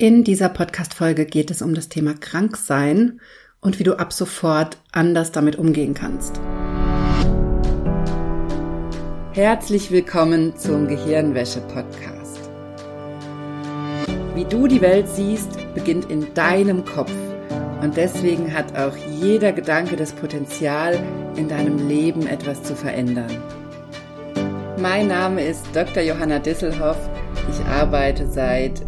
In dieser Podcast-Folge geht es um das Thema Kranksein und wie du ab sofort anders damit umgehen kannst. Herzlich willkommen zum Gehirnwäsche-Podcast. Wie du die Welt siehst, beginnt in deinem Kopf. Und deswegen hat auch jeder Gedanke das Potenzial, in deinem Leben etwas zu verändern. Mein Name ist Dr. Johanna Disselhoff. Ich arbeite seit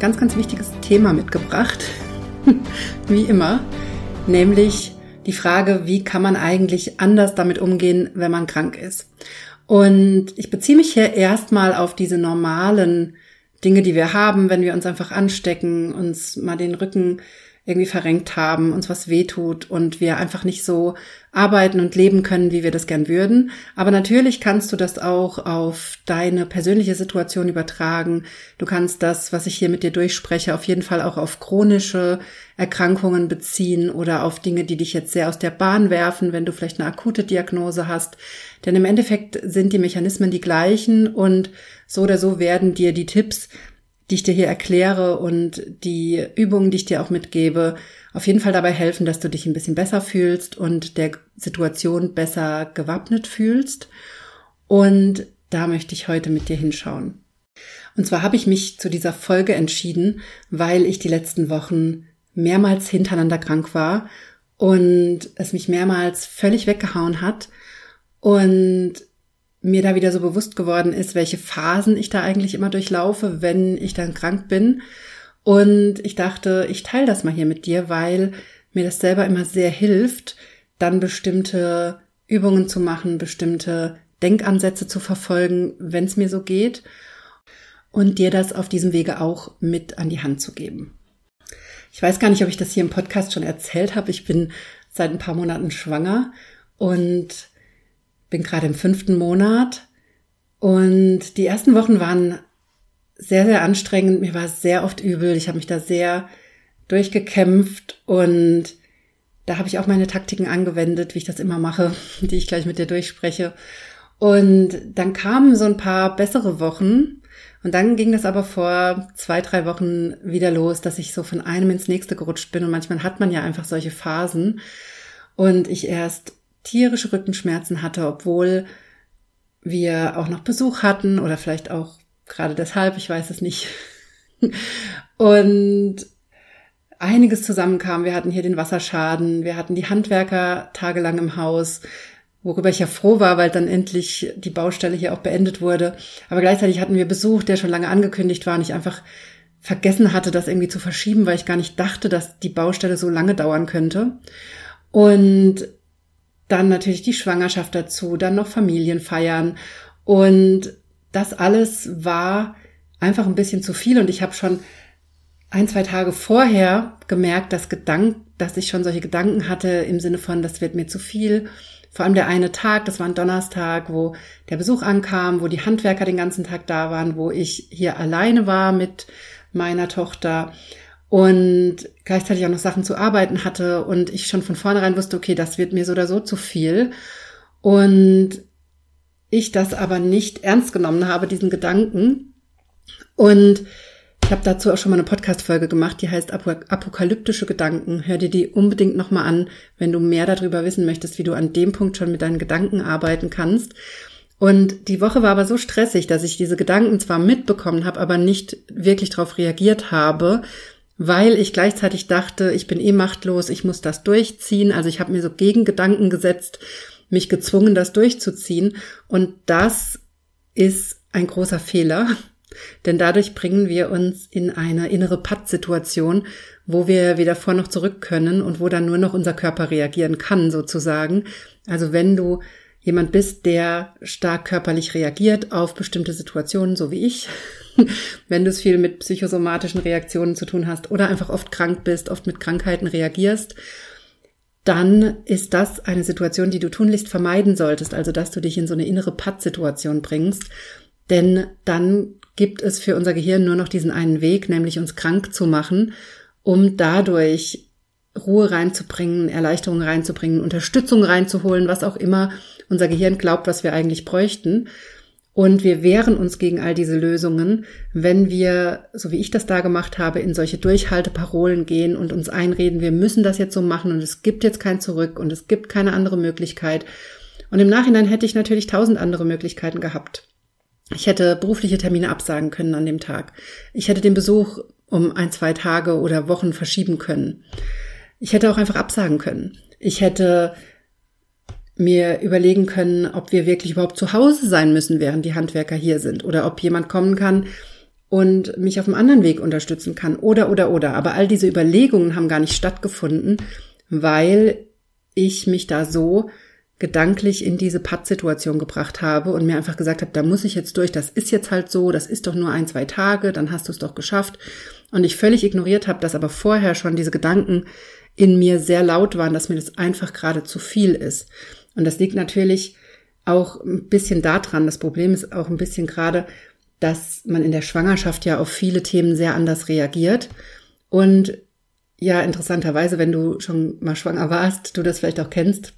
ganz, ganz wichtiges Thema mitgebracht, wie immer, nämlich die Frage, wie kann man eigentlich anders damit umgehen, wenn man krank ist. Und ich beziehe mich hier erstmal auf diese normalen Dinge, die wir haben, wenn wir uns einfach anstecken, uns mal den Rücken irgendwie verrenkt haben, uns was wehtut und wir einfach nicht so arbeiten und leben können, wie wir das gern würden. Aber natürlich kannst du das auch auf deine persönliche Situation übertragen. Du kannst das, was ich hier mit dir durchspreche, auf jeden Fall auch auf chronische Erkrankungen beziehen oder auf Dinge, die dich jetzt sehr aus der Bahn werfen, wenn du vielleicht eine akute Diagnose hast. Denn im Endeffekt sind die Mechanismen die gleichen und so oder so werden dir die Tipps die ich dir hier erkläre und die Übungen, die ich dir auch mitgebe, auf jeden Fall dabei helfen, dass du dich ein bisschen besser fühlst und der Situation besser gewappnet fühlst. Und da möchte ich heute mit dir hinschauen. Und zwar habe ich mich zu dieser Folge entschieden, weil ich die letzten Wochen mehrmals hintereinander krank war und es mich mehrmals völlig weggehauen hat und mir da wieder so bewusst geworden ist, welche Phasen ich da eigentlich immer durchlaufe, wenn ich dann krank bin. Und ich dachte, ich teile das mal hier mit dir, weil mir das selber immer sehr hilft, dann bestimmte Übungen zu machen, bestimmte Denkansätze zu verfolgen, wenn es mir so geht und dir das auf diesem Wege auch mit an die Hand zu geben. Ich weiß gar nicht, ob ich das hier im Podcast schon erzählt habe. Ich bin seit ein paar Monaten schwanger und bin gerade im fünften Monat und die ersten Wochen waren sehr, sehr anstrengend. Mir war sehr oft übel. Ich habe mich da sehr durchgekämpft und da habe ich auch meine Taktiken angewendet, wie ich das immer mache, die ich gleich mit dir durchspreche. Und dann kamen so ein paar bessere Wochen und dann ging das aber vor zwei, drei Wochen wieder los, dass ich so von einem ins nächste gerutscht bin und manchmal hat man ja einfach solche Phasen und ich erst tierische Rückenschmerzen hatte, obwohl wir auch noch Besuch hatten oder vielleicht auch gerade deshalb, ich weiß es nicht. Und einiges zusammenkam. Wir hatten hier den Wasserschaden, wir hatten die Handwerker tagelang im Haus, worüber ich ja froh war, weil dann endlich die Baustelle hier auch beendet wurde. Aber gleichzeitig hatten wir Besuch, der schon lange angekündigt war und ich einfach vergessen hatte, das irgendwie zu verschieben, weil ich gar nicht dachte, dass die Baustelle so lange dauern könnte. Und dann natürlich die Schwangerschaft dazu, dann noch Familienfeiern. Und das alles war einfach ein bisschen zu viel. Und ich habe schon ein, zwei Tage vorher gemerkt, dass Gedank, dass ich schon solche Gedanken hatte im Sinne von, das wird mir zu viel. Vor allem der eine Tag, das war ein Donnerstag, wo der Besuch ankam, wo die Handwerker den ganzen Tag da waren, wo ich hier alleine war mit meiner Tochter und gleichzeitig auch noch Sachen zu arbeiten hatte und ich schon von vornherein wusste, okay, das wird mir so oder so zu viel. Und ich das aber nicht ernst genommen habe, diesen Gedanken. Und ich habe dazu auch schon mal eine Podcast-Folge gemacht, die heißt Apokalyptische Gedanken. Hör dir die unbedingt nochmal an, wenn du mehr darüber wissen möchtest, wie du an dem Punkt schon mit deinen Gedanken arbeiten kannst. Und die Woche war aber so stressig, dass ich diese Gedanken zwar mitbekommen habe, aber nicht wirklich darauf reagiert habe, weil ich gleichzeitig dachte, ich bin eh machtlos, ich muss das durchziehen. Also ich habe mir so Gegengedanken gesetzt, mich gezwungen, das durchzuziehen. Und das ist ein großer Fehler, denn dadurch bringen wir uns in eine innere Pattsituation, wo wir weder vor noch zurück können und wo dann nur noch unser Körper reagieren kann, sozusagen. Also wenn du jemand bist, der stark körperlich reagiert auf bestimmte Situationen, so wie ich, wenn du es viel mit psychosomatischen Reaktionen zu tun hast oder einfach oft krank bist, oft mit Krankheiten reagierst, dann ist das eine Situation, die du tunlichst vermeiden solltest, also dass du dich in so eine innere Pattsituation bringst, denn dann gibt es für unser Gehirn nur noch diesen einen Weg, nämlich uns krank zu machen, um dadurch Ruhe reinzubringen, Erleichterung reinzubringen, Unterstützung reinzuholen, was auch immer unser Gehirn glaubt, was wir eigentlich bräuchten. Und wir wehren uns gegen all diese Lösungen, wenn wir, so wie ich das da gemacht habe, in solche Durchhalteparolen gehen und uns einreden, wir müssen das jetzt so machen und es gibt jetzt kein Zurück und es gibt keine andere Möglichkeit. Und im Nachhinein hätte ich natürlich tausend andere Möglichkeiten gehabt. Ich hätte berufliche Termine absagen können an dem Tag. Ich hätte den Besuch um ein, zwei Tage oder Wochen verschieben können. Ich hätte auch einfach absagen können. Ich hätte mir überlegen können, ob wir wirklich überhaupt zu Hause sein müssen, während die Handwerker hier sind oder ob jemand kommen kann und mich auf einem anderen Weg unterstützen kann oder oder oder. Aber all diese Überlegungen haben gar nicht stattgefunden, weil ich mich da so gedanklich in diese Pattsituation gebracht habe und mir einfach gesagt habe, da muss ich jetzt durch, das ist jetzt halt so, das ist doch nur ein, zwei Tage, dann hast du es doch geschafft. Und ich völlig ignoriert habe, dass aber vorher schon diese Gedanken in mir sehr laut waren, dass mir das einfach gerade zu viel ist. Und das liegt natürlich auch ein bisschen daran. Das Problem ist auch ein bisschen gerade, dass man in der Schwangerschaft ja auf viele Themen sehr anders reagiert. Und ja, interessanterweise, wenn du schon mal schwanger warst, du das vielleicht auch kennst,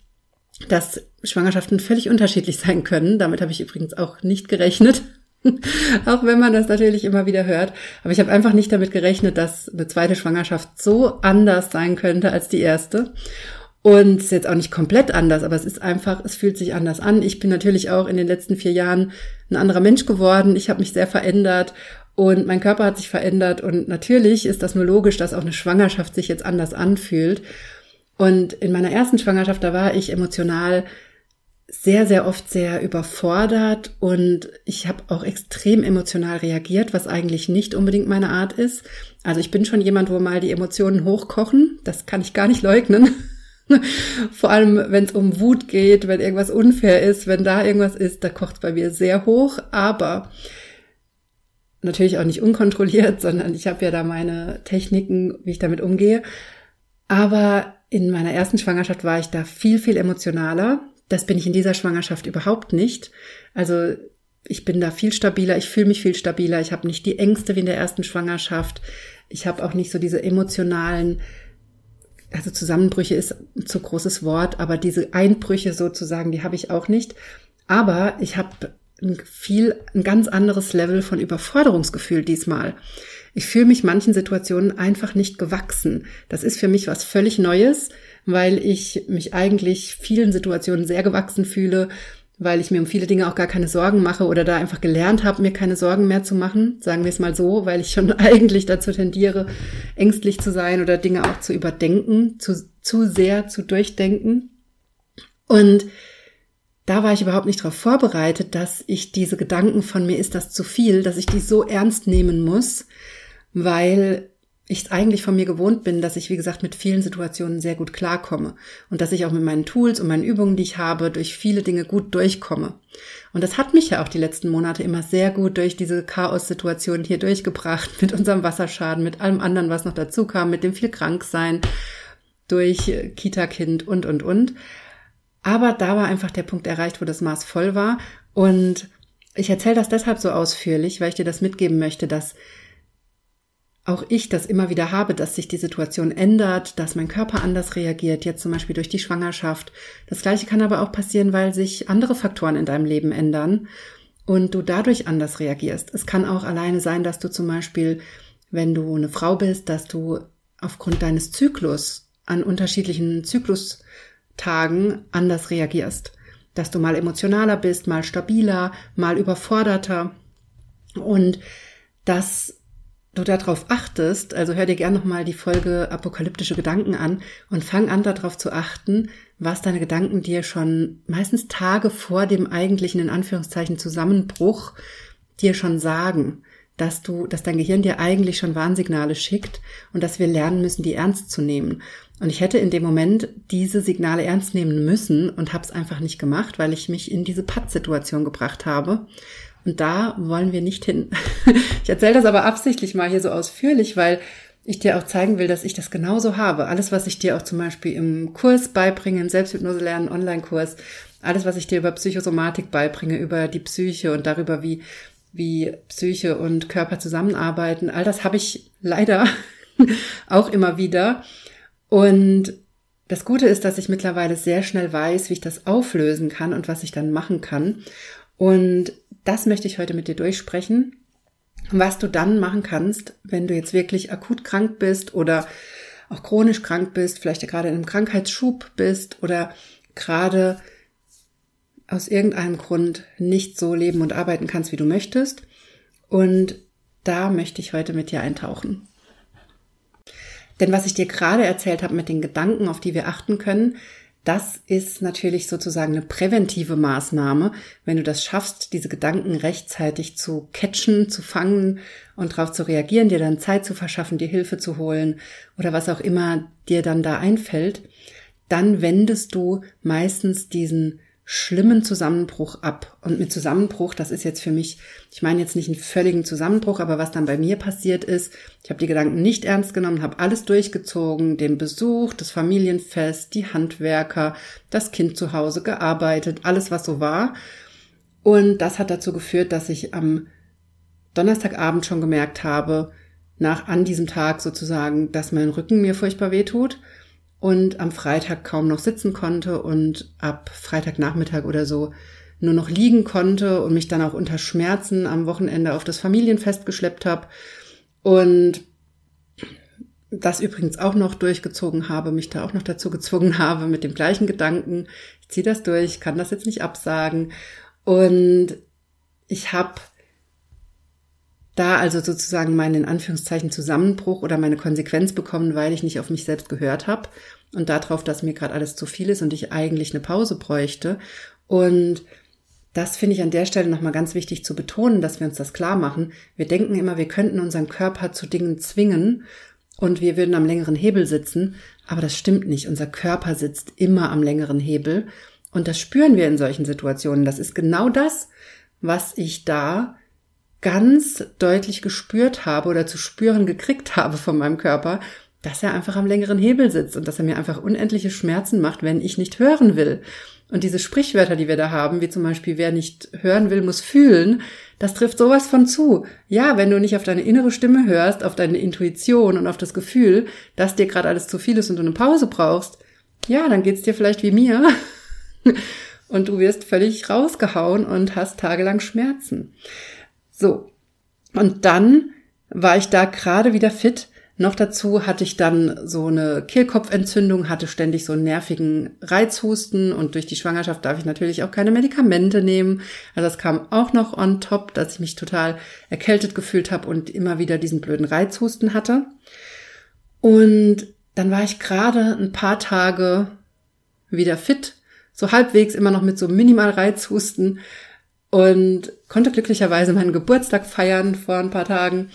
dass Schwangerschaften völlig unterschiedlich sein können. Damit habe ich übrigens auch nicht gerechnet. auch wenn man das natürlich immer wieder hört. Aber ich habe einfach nicht damit gerechnet, dass eine zweite Schwangerschaft so anders sein könnte als die erste. Und es ist jetzt auch nicht komplett anders, aber es ist einfach, es fühlt sich anders an. Ich bin natürlich auch in den letzten vier Jahren ein anderer Mensch geworden. Ich habe mich sehr verändert und mein Körper hat sich verändert. Und natürlich ist das nur logisch, dass auch eine Schwangerschaft sich jetzt anders anfühlt. Und in meiner ersten Schwangerschaft, da war ich emotional sehr, sehr oft sehr überfordert und ich habe auch extrem emotional reagiert, was eigentlich nicht unbedingt meine Art ist. Also ich bin schon jemand, wo mal die Emotionen hochkochen, das kann ich gar nicht leugnen. Vor allem, wenn es um Wut geht, wenn irgendwas unfair ist, wenn da irgendwas ist, da kocht es bei mir sehr hoch. Aber natürlich auch nicht unkontrolliert, sondern ich habe ja da meine Techniken, wie ich damit umgehe. Aber in meiner ersten Schwangerschaft war ich da viel, viel emotionaler. Das bin ich in dieser Schwangerschaft überhaupt nicht. Also ich bin da viel stabiler, ich fühle mich viel stabiler, ich habe nicht die Ängste wie in der ersten Schwangerschaft. Ich habe auch nicht so diese emotionalen also Zusammenbrüche ist ein zu großes Wort, aber diese Einbrüche sozusagen, die habe ich auch nicht. Aber ich habe ein viel, ein ganz anderes Level von Überforderungsgefühl diesmal. Ich fühle mich manchen Situationen einfach nicht gewachsen. Das ist für mich was völlig Neues, weil ich mich eigentlich vielen Situationen sehr gewachsen fühle weil ich mir um viele Dinge auch gar keine Sorgen mache oder da einfach gelernt habe, mir keine Sorgen mehr zu machen, sagen wir es mal so, weil ich schon eigentlich dazu tendiere, ängstlich zu sein oder Dinge auch zu überdenken, zu, zu sehr zu durchdenken. Und da war ich überhaupt nicht darauf vorbereitet, dass ich diese Gedanken von mir ist das zu viel, dass ich die so ernst nehmen muss, weil ich eigentlich von mir gewohnt bin, dass ich, wie gesagt, mit vielen Situationen sehr gut klarkomme und dass ich auch mit meinen Tools und meinen Übungen, die ich habe, durch viele Dinge gut durchkomme. Und das hat mich ja auch die letzten Monate immer sehr gut durch diese Chaos-Situationen hier durchgebracht, mit unserem Wasserschaden, mit allem anderen, was noch dazu kam, mit dem viel Kranksein, durch Kita-Kind und, und, und. Aber da war einfach der Punkt erreicht, wo das Maß voll war. Und ich erzähle das deshalb so ausführlich, weil ich dir das mitgeben möchte, dass auch ich das immer wieder habe, dass sich die Situation ändert, dass mein Körper anders reagiert, jetzt zum Beispiel durch die Schwangerschaft. Das gleiche kann aber auch passieren, weil sich andere Faktoren in deinem Leben ändern und du dadurch anders reagierst. Es kann auch alleine sein, dass du zum Beispiel, wenn du eine Frau bist, dass du aufgrund deines Zyklus an unterschiedlichen Zyklustagen anders reagierst. Dass du mal emotionaler bist, mal stabiler, mal überforderter. Und das du darauf achtest, also hör dir gerne nochmal die Folge Apokalyptische Gedanken an und fang an darauf zu achten, was deine Gedanken dir schon meistens Tage vor dem eigentlichen, in Anführungszeichen, Zusammenbruch dir schon sagen, dass du, dass dein Gehirn dir eigentlich schon Warnsignale schickt und dass wir lernen müssen, die ernst zu nehmen. Und ich hätte in dem Moment diese Signale ernst nehmen müssen und habe es einfach nicht gemacht, weil ich mich in diese Pattsituation gebracht habe Und da wollen wir nicht hin. Ich erzähle das aber absichtlich mal hier so ausführlich, weil ich dir auch zeigen will, dass ich das genauso habe. Alles, was ich dir auch zum Beispiel im Kurs beibringe, im Selbsthypnose lernen Online-Kurs, alles, was ich dir über Psychosomatik beibringe, über die Psyche und darüber, wie, wie Psyche und Körper zusammenarbeiten, all das habe ich leider auch immer wieder. Und das Gute ist, dass ich mittlerweile sehr schnell weiß, wie ich das auflösen kann und was ich dann machen kann. Und das möchte ich heute mit dir durchsprechen, was du dann machen kannst, wenn du jetzt wirklich akut krank bist oder auch chronisch krank bist, vielleicht gerade in einem Krankheitsschub bist oder gerade aus irgendeinem Grund nicht so leben und arbeiten kannst, wie du möchtest. Und da möchte ich heute mit dir eintauchen. Denn was ich dir gerade erzählt habe mit den Gedanken, auf die wir achten können, das ist natürlich sozusagen eine präventive Maßnahme, wenn du das schaffst, diese Gedanken rechtzeitig zu catchen, zu fangen und darauf zu reagieren, dir dann Zeit zu verschaffen, dir Hilfe zu holen oder was auch immer dir dann da einfällt, dann wendest du meistens diesen schlimmen Zusammenbruch ab. Und mit Zusammenbruch, das ist jetzt für mich, ich meine jetzt nicht einen völligen Zusammenbruch, aber was dann bei mir passiert ist, ich habe die Gedanken nicht ernst genommen, habe alles durchgezogen, den Besuch, das Familienfest, die Handwerker, das Kind zu Hause gearbeitet, alles was so war. Und das hat dazu geführt, dass ich am Donnerstagabend schon gemerkt habe, nach an diesem Tag sozusagen, dass mein Rücken mir furchtbar weh tut und am Freitag kaum noch sitzen konnte und ab Freitagnachmittag oder so nur noch liegen konnte und mich dann auch unter Schmerzen am Wochenende auf das Familienfest geschleppt habe und das übrigens auch noch durchgezogen habe, mich da auch noch dazu gezwungen habe mit dem gleichen Gedanken, ich ziehe das durch, kann das jetzt nicht absagen. Und ich habe da also sozusagen meinen in Anführungszeichen Zusammenbruch oder meine Konsequenz bekommen, weil ich nicht auf mich selbst gehört habe und darauf, dass mir gerade alles zu viel ist und ich eigentlich eine Pause bräuchte. Und das finde ich an der Stelle nochmal ganz wichtig zu betonen, dass wir uns das klar machen. Wir denken immer, wir könnten unseren Körper zu Dingen zwingen und wir würden am längeren Hebel sitzen, aber das stimmt nicht. Unser Körper sitzt immer am längeren Hebel und das spüren wir in solchen Situationen. Das ist genau das, was ich da ganz deutlich gespürt habe oder zu spüren gekriegt habe von meinem Körper, dass er einfach am längeren Hebel sitzt und dass er mir einfach unendliche Schmerzen macht, wenn ich nicht hören will. Und diese Sprichwörter, die wir da haben, wie zum Beispiel, wer nicht hören will, muss fühlen, das trifft sowas von zu. Ja, wenn du nicht auf deine innere Stimme hörst, auf deine Intuition und auf das Gefühl, dass dir gerade alles zu viel ist und du eine Pause brauchst, ja, dann geht's dir vielleicht wie mir. und du wirst völlig rausgehauen und hast tagelang Schmerzen. So. Und dann war ich da gerade wieder fit. Noch dazu hatte ich dann so eine Kehlkopfentzündung, hatte ständig so einen nervigen Reizhusten und durch die Schwangerschaft darf ich natürlich auch keine Medikamente nehmen. Also das kam auch noch on top, dass ich mich total erkältet gefühlt habe und immer wieder diesen blöden Reizhusten hatte. Und dann war ich gerade ein paar Tage wieder fit, so halbwegs immer noch mit so minimal Reizhusten und konnte glücklicherweise meinen Geburtstag feiern vor ein paar Tagen.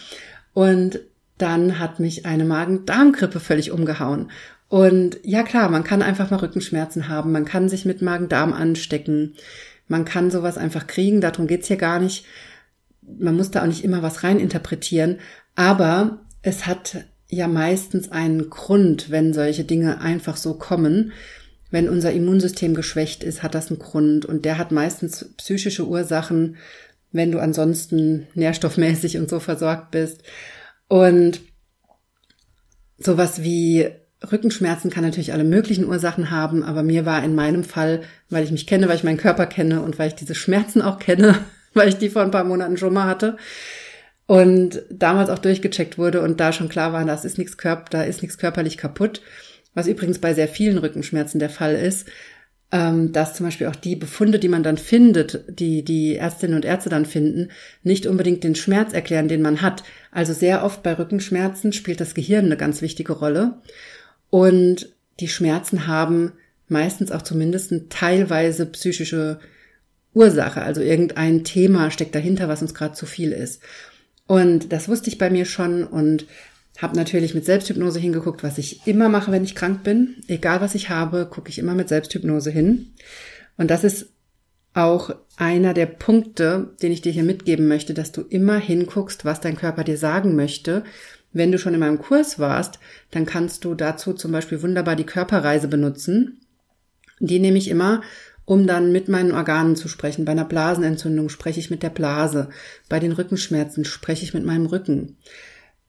Und dann hat mich eine Magen-Darm-Grippe völlig umgehauen. Und ja klar, man kann einfach mal Rückenschmerzen haben, man kann sich mit Magen-Darm anstecken, man kann sowas einfach kriegen, darum geht's hier gar nicht. Man muss da auch nicht immer was reininterpretieren, aber es hat ja meistens einen Grund, wenn solche Dinge einfach so kommen. Wenn unser Immunsystem geschwächt ist, hat das einen Grund und der hat meistens psychische Ursachen, wenn du ansonsten nährstoffmäßig und so versorgt bist. Und sowas wie Rückenschmerzen kann natürlich alle möglichen Ursachen haben, aber mir war in meinem Fall, weil ich mich kenne, weil ich meinen Körper kenne und weil ich diese Schmerzen auch kenne, weil ich die vor ein paar Monaten schon mal hatte und damals auch durchgecheckt wurde und da schon klar war, das ist nichts Körper, da ist nichts körperlich kaputt, was übrigens bei sehr vielen Rückenschmerzen der Fall ist, ähm, dass zum Beispiel auch die Befunde, die man dann findet, die die Ärztinnen und Ärzte dann finden, nicht unbedingt den Schmerz erklären, den man hat. Also sehr oft bei Rückenschmerzen spielt das Gehirn eine ganz wichtige Rolle. Und die Schmerzen haben meistens auch zumindest teilweise psychische Ursache. Also irgendein Thema steckt dahinter, was uns gerade zu viel ist. Und das wusste ich bei mir schon und habe natürlich mit Selbsthypnose hingeguckt, was ich immer mache, wenn ich krank bin. Egal was ich habe, gucke ich immer mit Selbsthypnose hin. Und das ist auch einer der Punkte, den ich dir hier mitgeben möchte, dass du immer hinguckst, was dein Körper dir sagen möchte. Wenn du schon in meinem Kurs warst, dann kannst du dazu zum Beispiel wunderbar die Körperreise benutzen. Die nehme ich immer, um dann mit meinen Organen zu sprechen. Bei einer Blasenentzündung spreche ich mit der Blase. Bei den Rückenschmerzen spreche ich mit meinem Rücken.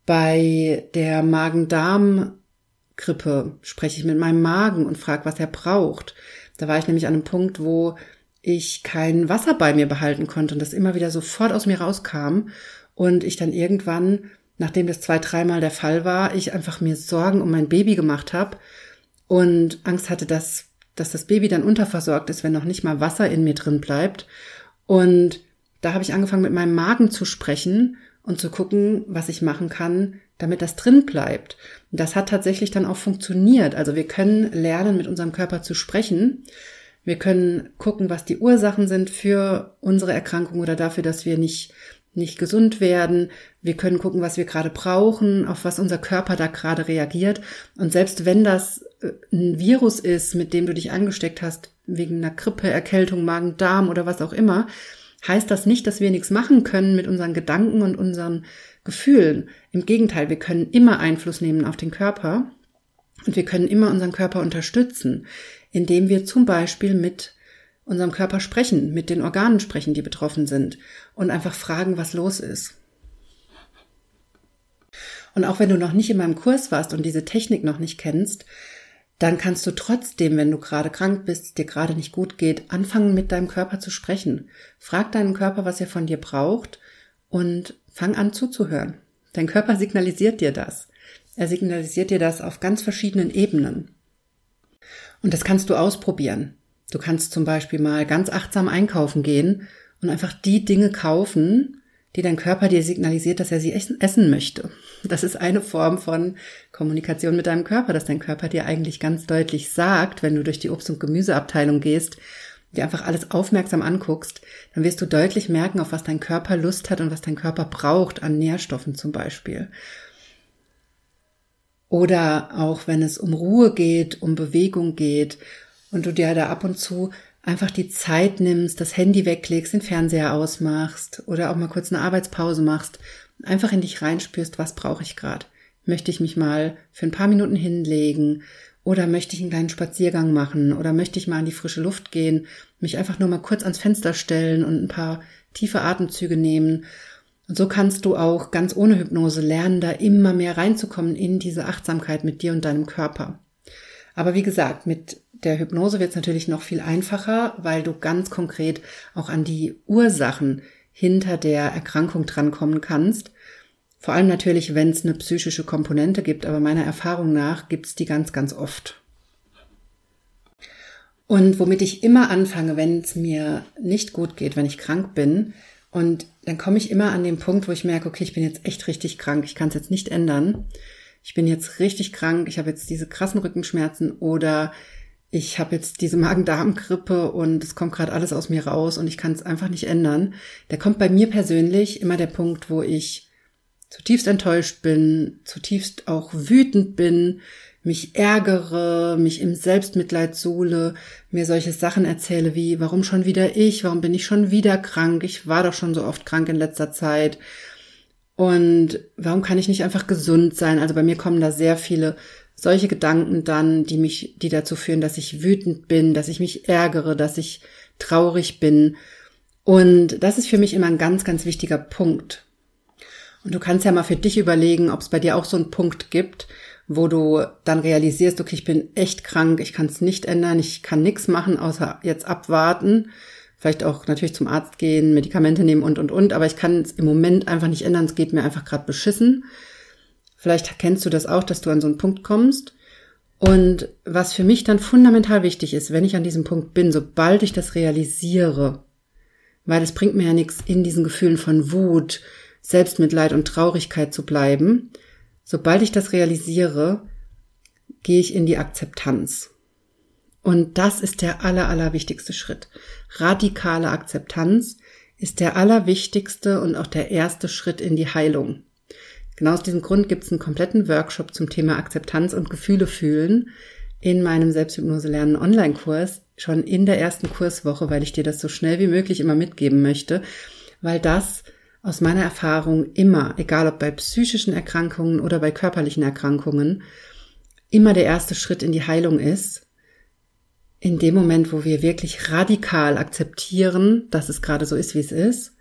Bei der Magen-Darm-Grippe spreche ich mit meinem Magen und frage, was er braucht. Da war ich nämlich an einem Punkt, wo ich kein Wasser bei mir behalten konnte und das immer wieder sofort aus mir rauskam und ich dann irgendwann, nachdem das zwei, dreimal der Fall war, ich einfach mir Sorgen um mein Baby gemacht habe und Angst hatte, dass, dass das Baby dann unterversorgt ist, wenn noch nicht mal Wasser in mir drin bleibt. Und da habe ich angefangen mit meinem Magen zu sprechen und zu gucken, was ich machen kann, damit das drin bleibt. Und das hat tatsächlich dann auch funktioniert. Also wir können lernen, mit unserem Körper zu sprechen wir können gucken, was die Ursachen sind für unsere Erkrankung oder dafür, dass wir nicht, nicht gesund werden. Wir können gucken, was wir gerade brauchen, auf was unser Körper da gerade reagiert. Und selbst wenn das äh, ein Virus ist, mit dem du dich angesteckt hast, wegen einer Grippe, Erkältung, Magen, Darm oder was auch immer, heißt das nicht, dass wir nichts machen können mit unseren Gedanken und unseren Gefühlen. Im Gegenteil, wir können immer Einfluss nehmen auf den Körper und wir können immer unseren Körper unterstützen indem wir zum Beispiel mit unserem Körper sprechen, mit den Organen sprechen, die betroffen sind und einfach fragen, was los ist. Und auch wenn du noch nicht in meinem Kurs warst und diese Technik noch nicht kennst, dann kannst du trotzdem, wenn du gerade krank bist, dir gerade nicht gut geht, anfangen mit deinem Körper zu sprechen. Frag deinen Körper, was er von dir braucht und fang an zuzuhören. Dein Körper signalisiert dir das. Er signalisiert dir das auf ganz verschiedenen Ebenen. Und das kannst du ausprobieren. Du kannst zum Beispiel mal ganz achtsam einkaufen gehen und einfach die Dinge kaufen, die dein Körper dir signalisiert, dass er sie essen möchte. Das ist eine Form von Kommunikation mit deinem Körper, dass dein Körper dir eigentlich ganz deutlich sagt, wenn du durch die Obst- und Gemüseabteilung gehst, dir einfach alles aufmerksam anguckst, dann wirst du deutlich merken, auf was dein Körper Lust hat und was dein Körper braucht an Nährstoffen zum Beispiel. Oder auch wenn es um Ruhe geht, um Bewegung geht und du dir da ab und zu einfach die Zeit nimmst, das Handy weglegst, den Fernseher ausmachst oder auch mal kurz eine Arbeitspause machst, einfach in dich reinspürst, was brauche ich gerade? Möchte ich mich mal für ein paar Minuten hinlegen oder möchte ich einen kleinen Spaziergang machen oder möchte ich mal in die frische Luft gehen, mich einfach nur mal kurz ans Fenster stellen und ein paar tiefe Atemzüge nehmen und so kannst du auch ganz ohne Hypnose lernen, da immer mehr reinzukommen in diese Achtsamkeit mit dir und deinem Körper. Aber wie gesagt, mit der Hypnose wird es natürlich noch viel einfacher, weil du ganz konkret auch an die Ursachen hinter der Erkrankung drankommen kannst. Vor allem natürlich, wenn es eine psychische Komponente gibt, aber meiner Erfahrung nach gibt es die ganz, ganz oft. Und womit ich immer anfange, wenn es mir nicht gut geht, wenn ich krank bin, und dann komme ich immer an den Punkt, wo ich merke, okay, ich bin jetzt echt richtig krank, ich kann es jetzt nicht ändern. Ich bin jetzt richtig krank, ich habe jetzt diese krassen Rückenschmerzen oder ich habe jetzt diese Magen-Darm-Grippe und es kommt gerade alles aus mir raus und ich kann es einfach nicht ändern. Da kommt bei mir persönlich immer der Punkt, wo ich zutiefst enttäuscht bin, zutiefst auch wütend bin, mich ärgere, mich im Selbstmitleid suhle, mir solche Sachen erzähle wie, warum schon wieder ich, warum bin ich schon wieder krank, ich war doch schon so oft krank in letzter Zeit. Und warum kann ich nicht einfach gesund sein? Also bei mir kommen da sehr viele solche Gedanken dann, die mich, die dazu führen, dass ich wütend bin, dass ich mich ärgere, dass ich traurig bin. Und das ist für mich immer ein ganz, ganz wichtiger Punkt. Und du kannst ja mal für dich überlegen, ob es bei dir auch so einen Punkt gibt, wo du dann realisierst, okay, ich bin echt krank, ich kann es nicht ändern, ich kann nichts machen, außer jetzt abwarten. Vielleicht auch natürlich zum Arzt gehen, Medikamente nehmen und, und, und. Aber ich kann es im Moment einfach nicht ändern. Es geht mir einfach gerade beschissen. Vielleicht kennst du das auch, dass du an so einen Punkt kommst. Und was für mich dann fundamental wichtig ist, wenn ich an diesem Punkt bin, sobald ich das realisiere, weil es bringt mir ja nichts, in diesen Gefühlen von Wut, Selbstmitleid und Traurigkeit zu bleiben, Sobald ich das realisiere, gehe ich in die Akzeptanz. Und das ist der aller, allerwichtigste Schritt. Radikale Akzeptanz ist der allerwichtigste und auch der erste Schritt in die Heilung. Genau aus diesem Grund gibt es einen kompletten Workshop zum Thema Akzeptanz und Gefühle fühlen in meinem Selbsthypnose lernen Online-Kurs, schon in der ersten Kurswoche, weil ich dir das so schnell wie möglich immer mitgeben möchte, weil das aus meiner Erfahrung immer, egal ob bei psychischen Erkrankungen oder bei körperlichen Erkrankungen, immer der erste Schritt in die Heilung ist, in dem Moment, wo wir wirklich radikal akzeptieren, dass es gerade so ist, wie es ist,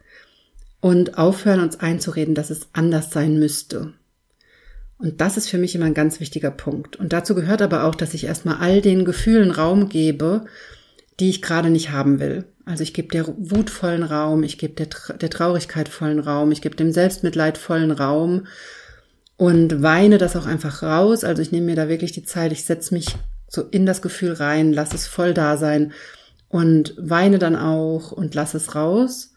und aufhören, uns einzureden, dass es anders sein müsste. Und das ist für mich immer ein ganz wichtiger Punkt. Und dazu gehört aber auch, dass ich erstmal all den Gefühlen Raum gebe, die ich gerade nicht haben will. Also ich gebe der Wut vollen Raum, ich gebe der, der Traurigkeit vollen Raum, ich gebe dem Selbstmitleid vollen Raum und weine das auch einfach raus. Also ich nehme mir da wirklich die Zeit, ich setze mich so in das Gefühl rein, lass es voll da sein und weine dann auch und lass es raus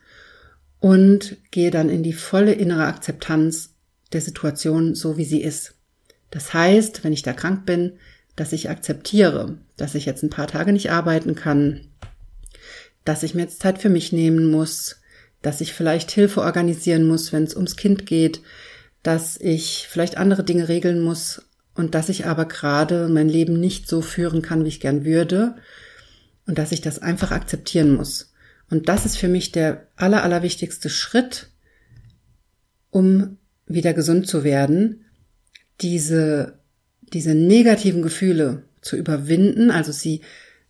und gehe dann in die volle innere Akzeptanz der Situation so, wie sie ist. Das heißt, wenn ich da krank bin, dass ich akzeptiere, dass ich jetzt ein paar Tage nicht arbeiten kann, dass ich mir jetzt Zeit für mich nehmen muss, dass ich vielleicht Hilfe organisieren muss, wenn es ums Kind geht, dass ich vielleicht andere Dinge regeln muss und dass ich aber gerade mein Leben nicht so führen kann, wie ich gern würde und dass ich das einfach akzeptieren muss. Und das ist für mich der aller, allerwichtigste Schritt, um wieder gesund zu werden, diese, diese negativen Gefühle zu überwinden, also sie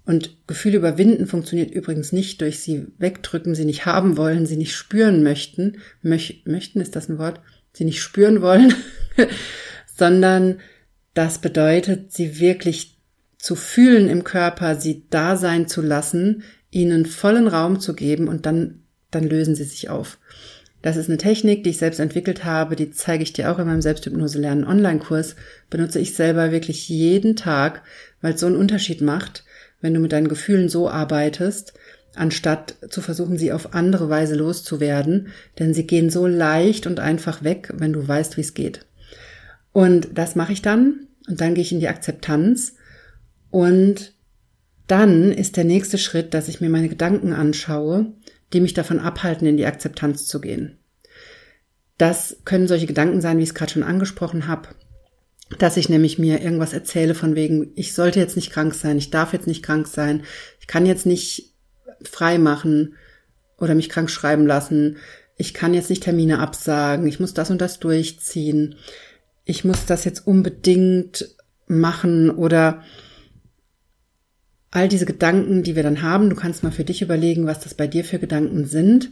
und Gefühle überwinden funktioniert übrigens nicht durch sie wegdrücken, sie nicht haben wollen, sie nicht spüren möchten. Möch, möchten ist das ein Wort? Sie nicht spüren wollen, sondern das bedeutet, sie wirklich zu fühlen im Körper, sie da sein zu lassen, ihnen vollen Raum zu geben und dann, dann lösen sie sich auf. Das ist eine Technik, die ich selbst entwickelt habe, die zeige ich dir auch in meinem Selbsthypnose lernen Online-Kurs, benutze ich selber wirklich jeden Tag, weil es so einen Unterschied macht, wenn du mit deinen Gefühlen so arbeitest, anstatt zu versuchen, sie auf andere Weise loszuwerden, denn sie gehen so leicht und einfach weg, wenn du weißt, wie es geht. Und das mache ich dann. Und dann gehe ich in die Akzeptanz. Und dann ist der nächste Schritt, dass ich mir meine Gedanken anschaue, die mich davon abhalten, in die Akzeptanz zu gehen. Das können solche Gedanken sein, wie ich es gerade schon angesprochen habe dass ich nämlich mir irgendwas erzähle von wegen, ich sollte jetzt nicht krank sein, ich darf jetzt nicht krank sein, ich kann jetzt nicht frei machen oder mich krank schreiben lassen, ich kann jetzt nicht Termine absagen, ich muss das und das durchziehen, ich muss das jetzt unbedingt machen oder all diese Gedanken, die wir dann haben, du kannst mal für dich überlegen, was das bei dir für Gedanken sind,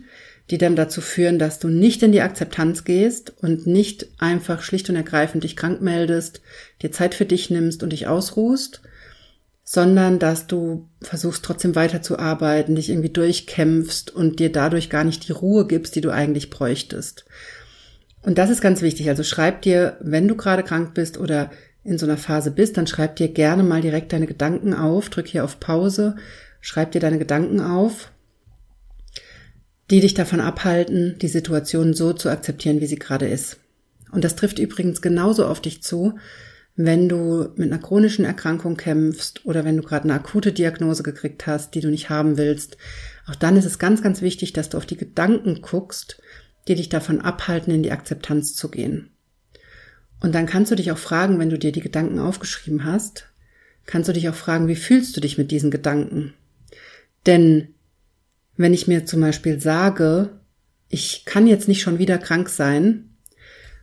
die dann dazu führen, dass du nicht in die Akzeptanz gehst und nicht einfach schlicht und ergreifend dich krank meldest, dir Zeit für dich nimmst und dich ausruhst, sondern dass du versuchst trotzdem weiterzuarbeiten, dich irgendwie durchkämpfst und dir dadurch gar nicht die Ruhe gibst, die du eigentlich bräuchtest. Und das ist ganz wichtig. Also schreib dir, wenn du gerade krank bist oder in so einer Phase bist, dann schreib dir gerne mal direkt deine Gedanken auf, drück hier auf Pause, schreib dir deine Gedanken auf die dich davon abhalten, die Situation so zu akzeptieren, wie sie gerade ist. Und das trifft übrigens genauso auf dich zu, wenn du mit einer chronischen Erkrankung kämpfst oder wenn du gerade eine akute Diagnose gekriegt hast, die du nicht haben willst. Auch dann ist es ganz, ganz wichtig, dass du auf die Gedanken guckst, die dich davon abhalten, in die Akzeptanz zu gehen. Und dann kannst du dich auch fragen, wenn du dir die Gedanken aufgeschrieben hast, kannst du dich auch fragen, wie fühlst du dich mit diesen Gedanken? Denn wenn ich mir zum Beispiel sage, ich kann jetzt nicht schon wieder krank sein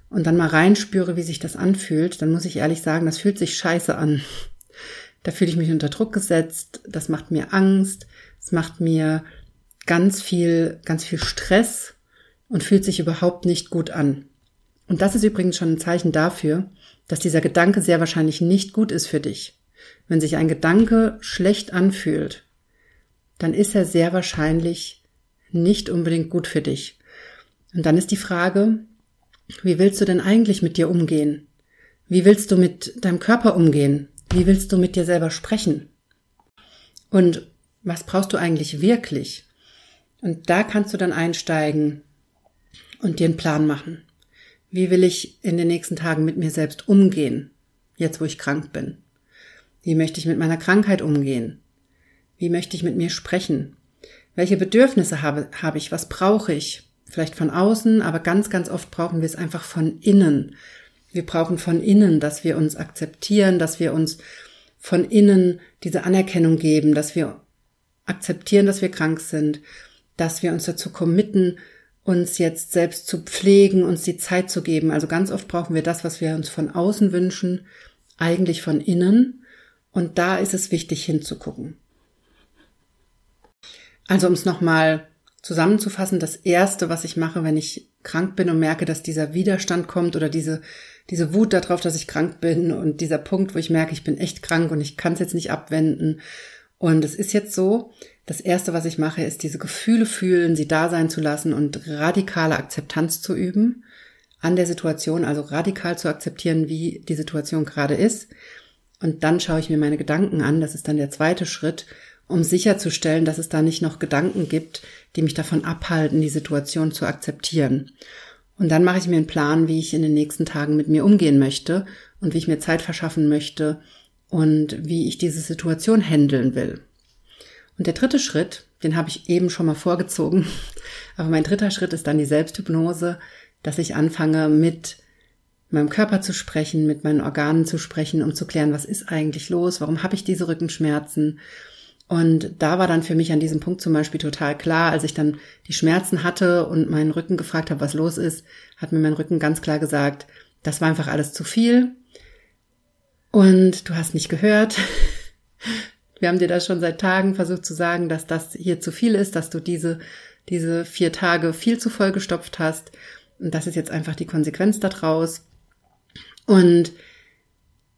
und dann mal reinspüre, wie sich das anfühlt, dann muss ich ehrlich sagen, das fühlt sich scheiße an. Da fühle ich mich unter Druck gesetzt, das macht mir Angst, es macht mir ganz viel, ganz viel Stress und fühlt sich überhaupt nicht gut an. Und das ist übrigens schon ein Zeichen dafür, dass dieser Gedanke sehr wahrscheinlich nicht gut ist für dich. Wenn sich ein Gedanke schlecht anfühlt, dann ist er sehr wahrscheinlich nicht unbedingt gut für dich. Und dann ist die Frage, wie willst du denn eigentlich mit dir umgehen? Wie willst du mit deinem Körper umgehen? Wie willst du mit dir selber sprechen? Und was brauchst du eigentlich wirklich? Und da kannst du dann einsteigen und dir einen Plan machen. Wie will ich in den nächsten Tagen mit mir selbst umgehen, jetzt wo ich krank bin? Wie möchte ich mit meiner Krankheit umgehen? Wie möchte ich mit mir sprechen? Welche Bedürfnisse habe, habe ich? Was brauche ich? Vielleicht von außen, aber ganz, ganz oft brauchen wir es einfach von innen. Wir brauchen von innen, dass wir uns akzeptieren, dass wir uns von innen diese Anerkennung geben, dass wir akzeptieren, dass wir krank sind, dass wir uns dazu committen, uns jetzt selbst zu pflegen, uns die Zeit zu geben. Also ganz oft brauchen wir das, was wir uns von außen wünschen, eigentlich von innen. Und da ist es wichtig hinzugucken. Also um es nochmal zusammenzufassen, das Erste, was ich mache, wenn ich krank bin und merke, dass dieser Widerstand kommt oder diese, diese Wut darauf, dass ich krank bin und dieser Punkt, wo ich merke, ich bin echt krank und ich kann es jetzt nicht abwenden. Und es ist jetzt so, das Erste, was ich mache, ist diese Gefühle fühlen, sie da sein zu lassen und radikale Akzeptanz zu üben an der Situation, also radikal zu akzeptieren, wie die Situation gerade ist. Und dann schaue ich mir meine Gedanken an, das ist dann der zweite Schritt, um sicherzustellen, dass es da nicht noch Gedanken gibt, die mich davon abhalten, die Situation zu akzeptieren. Und dann mache ich mir einen Plan, wie ich in den nächsten Tagen mit mir umgehen möchte und wie ich mir Zeit verschaffen möchte und wie ich diese Situation handeln will. Und der dritte Schritt, den habe ich eben schon mal vorgezogen, aber mein dritter Schritt ist dann die Selbsthypnose, dass ich anfange mit meinem Körper zu sprechen, mit meinen Organen zu sprechen, um zu klären, was ist eigentlich los, warum habe ich diese Rückenschmerzen. Und da war dann für mich an diesem Punkt zum Beispiel total klar, als ich dann die Schmerzen hatte und meinen Rücken gefragt habe, was los ist, hat mir mein Rücken ganz klar gesagt, das war einfach alles zu viel. Und du hast nicht gehört. Wir haben dir das schon seit Tagen versucht zu sagen, dass das hier zu viel ist, dass du diese, diese vier Tage viel zu voll gestopft hast. Und das ist jetzt einfach die Konsequenz daraus. Und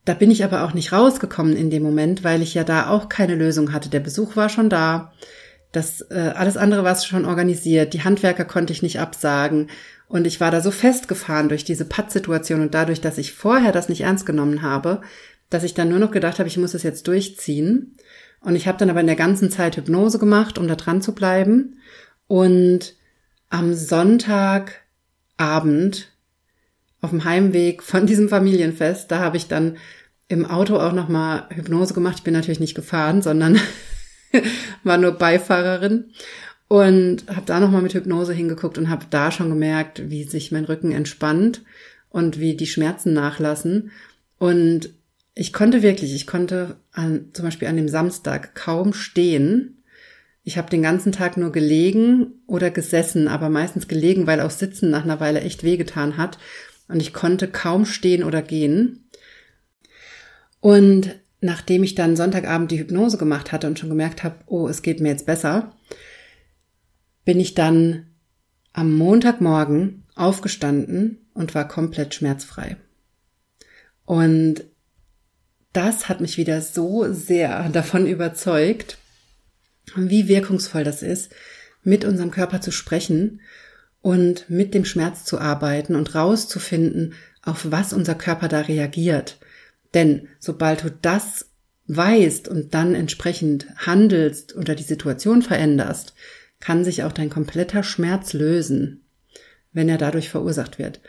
da bin ich aber auch nicht rausgekommen in dem Moment, weil ich ja da auch keine Lösung hatte. Der Besuch war schon da. Das äh, alles andere war schon organisiert. Die Handwerker konnte ich nicht absagen. Und ich war da so festgefahren durch diese Pattsituation und dadurch, dass ich vorher das nicht ernst genommen habe, dass ich dann nur noch gedacht habe, ich muss es jetzt durchziehen. Und ich habe dann aber in der ganzen Zeit Hypnose gemacht, um da dran zu bleiben. Und am Sonntagabend auf dem Heimweg von diesem Familienfest, da habe ich dann im Auto auch nochmal Hypnose gemacht. Ich bin natürlich nicht gefahren, sondern war nur Beifahrerin und habe da nochmal mit Hypnose hingeguckt und habe da schon gemerkt, wie sich mein Rücken entspannt und wie die Schmerzen nachlassen. Und ich konnte wirklich, ich konnte an, zum Beispiel an dem Samstag kaum stehen. Ich habe den ganzen Tag nur gelegen oder gesessen, aber meistens gelegen, weil auch Sitzen nach einer Weile echt wehgetan hat. Und ich konnte kaum stehen oder gehen. Und nachdem ich dann Sonntagabend die Hypnose gemacht hatte und schon gemerkt habe, oh, es geht mir jetzt besser, bin ich dann am Montagmorgen aufgestanden und war komplett schmerzfrei. Und das hat mich wieder so sehr davon überzeugt, wie wirkungsvoll das ist, mit unserem Körper zu sprechen und mit dem Schmerz zu arbeiten und rauszufinden, auf was unser Körper da reagiert. Denn sobald du das weißt und dann entsprechend handelst oder die Situation veränderst, kann sich auch dein kompletter Schmerz lösen, wenn er dadurch verursacht wird.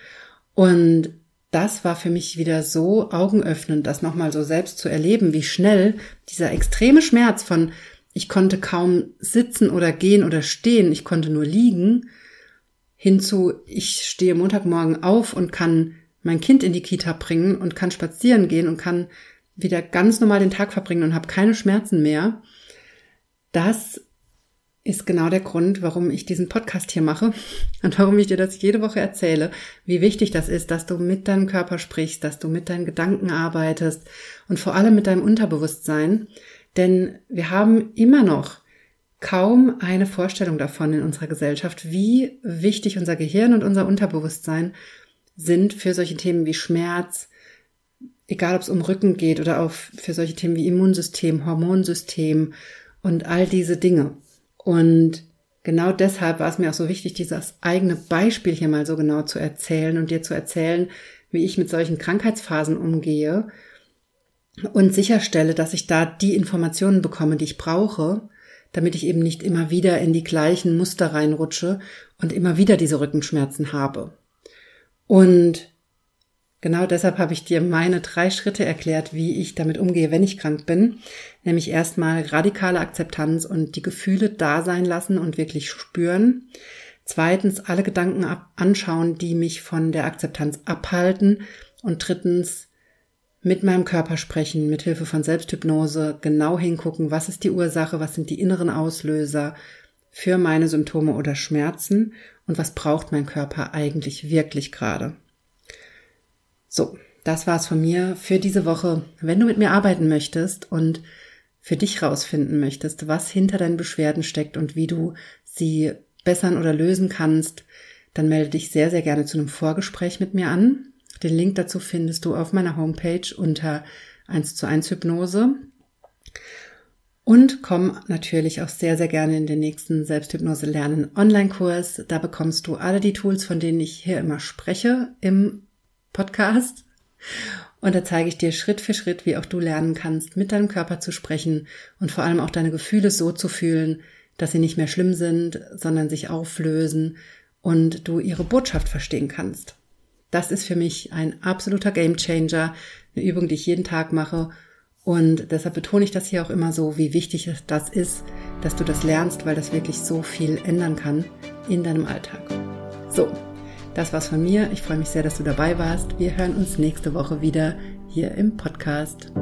Und das war für mich wieder so augenöffnend, das nochmal so selbst zu erleben, wie schnell dieser extreme Schmerz von ich konnte kaum sitzen oder gehen oder stehen, ich konnte nur liegen, hinzu ich stehe Montagmorgen auf und kann mein Kind in die Kita bringen und kann spazieren gehen und kann wieder ganz normal den Tag verbringen und habe keine Schmerzen mehr. Das ist genau der Grund, warum ich diesen Podcast hier mache und warum ich dir das jede Woche erzähle, wie wichtig das ist, dass du mit deinem Körper sprichst, dass du mit deinen Gedanken arbeitest und vor allem mit deinem Unterbewusstsein. Denn wir haben immer noch kaum eine Vorstellung davon in unserer Gesellschaft, wie wichtig unser Gehirn und unser Unterbewusstsein sind für solche Themen wie Schmerz, egal ob es um Rücken geht oder auch für solche Themen wie Immunsystem, Hormonsystem und all diese Dinge. Und genau deshalb war es mir auch so wichtig, dieses eigene Beispiel hier mal so genau zu erzählen und dir zu erzählen, wie ich mit solchen Krankheitsphasen umgehe und sicherstelle, dass ich da die Informationen bekomme, die ich brauche, damit ich eben nicht immer wieder in die gleichen Muster reinrutsche und immer wieder diese Rückenschmerzen habe. Und Genau deshalb habe ich dir meine drei Schritte erklärt, wie ich damit umgehe, wenn ich krank bin. Nämlich erstmal radikale Akzeptanz und die Gefühle da sein lassen und wirklich spüren. Zweitens alle Gedanken anschauen, die mich von der Akzeptanz abhalten. Und drittens mit meinem Körper sprechen, mit Hilfe von Selbsthypnose, genau hingucken, was ist die Ursache, was sind die inneren Auslöser für meine Symptome oder Schmerzen und was braucht mein Körper eigentlich wirklich gerade. So, das war's von mir für diese Woche. Wenn du mit mir arbeiten möchtest und für dich rausfinden möchtest, was hinter deinen Beschwerden steckt und wie du sie bessern oder lösen kannst, dann melde dich sehr, sehr gerne zu einem Vorgespräch mit mir an. Den Link dazu findest du auf meiner Homepage unter 1 zu 1 Hypnose. Und komm natürlich auch sehr, sehr gerne in den nächsten Selbsthypnose lernen Online-Kurs. Da bekommst du alle die Tools, von denen ich hier immer spreche im Podcast. Und da zeige ich dir Schritt für Schritt, wie auch du lernen kannst, mit deinem Körper zu sprechen und vor allem auch deine Gefühle so zu fühlen, dass sie nicht mehr schlimm sind, sondern sich auflösen und du ihre Botschaft verstehen kannst. Das ist für mich ein absoluter Gamechanger, eine Übung, die ich jeden Tag mache. Und deshalb betone ich das hier auch immer so, wie wichtig das ist, dass du das lernst, weil das wirklich so viel ändern kann in deinem Alltag. So, das war's von mir. Ich freue mich sehr, dass du dabei warst. Wir hören uns nächste Woche wieder hier im Podcast.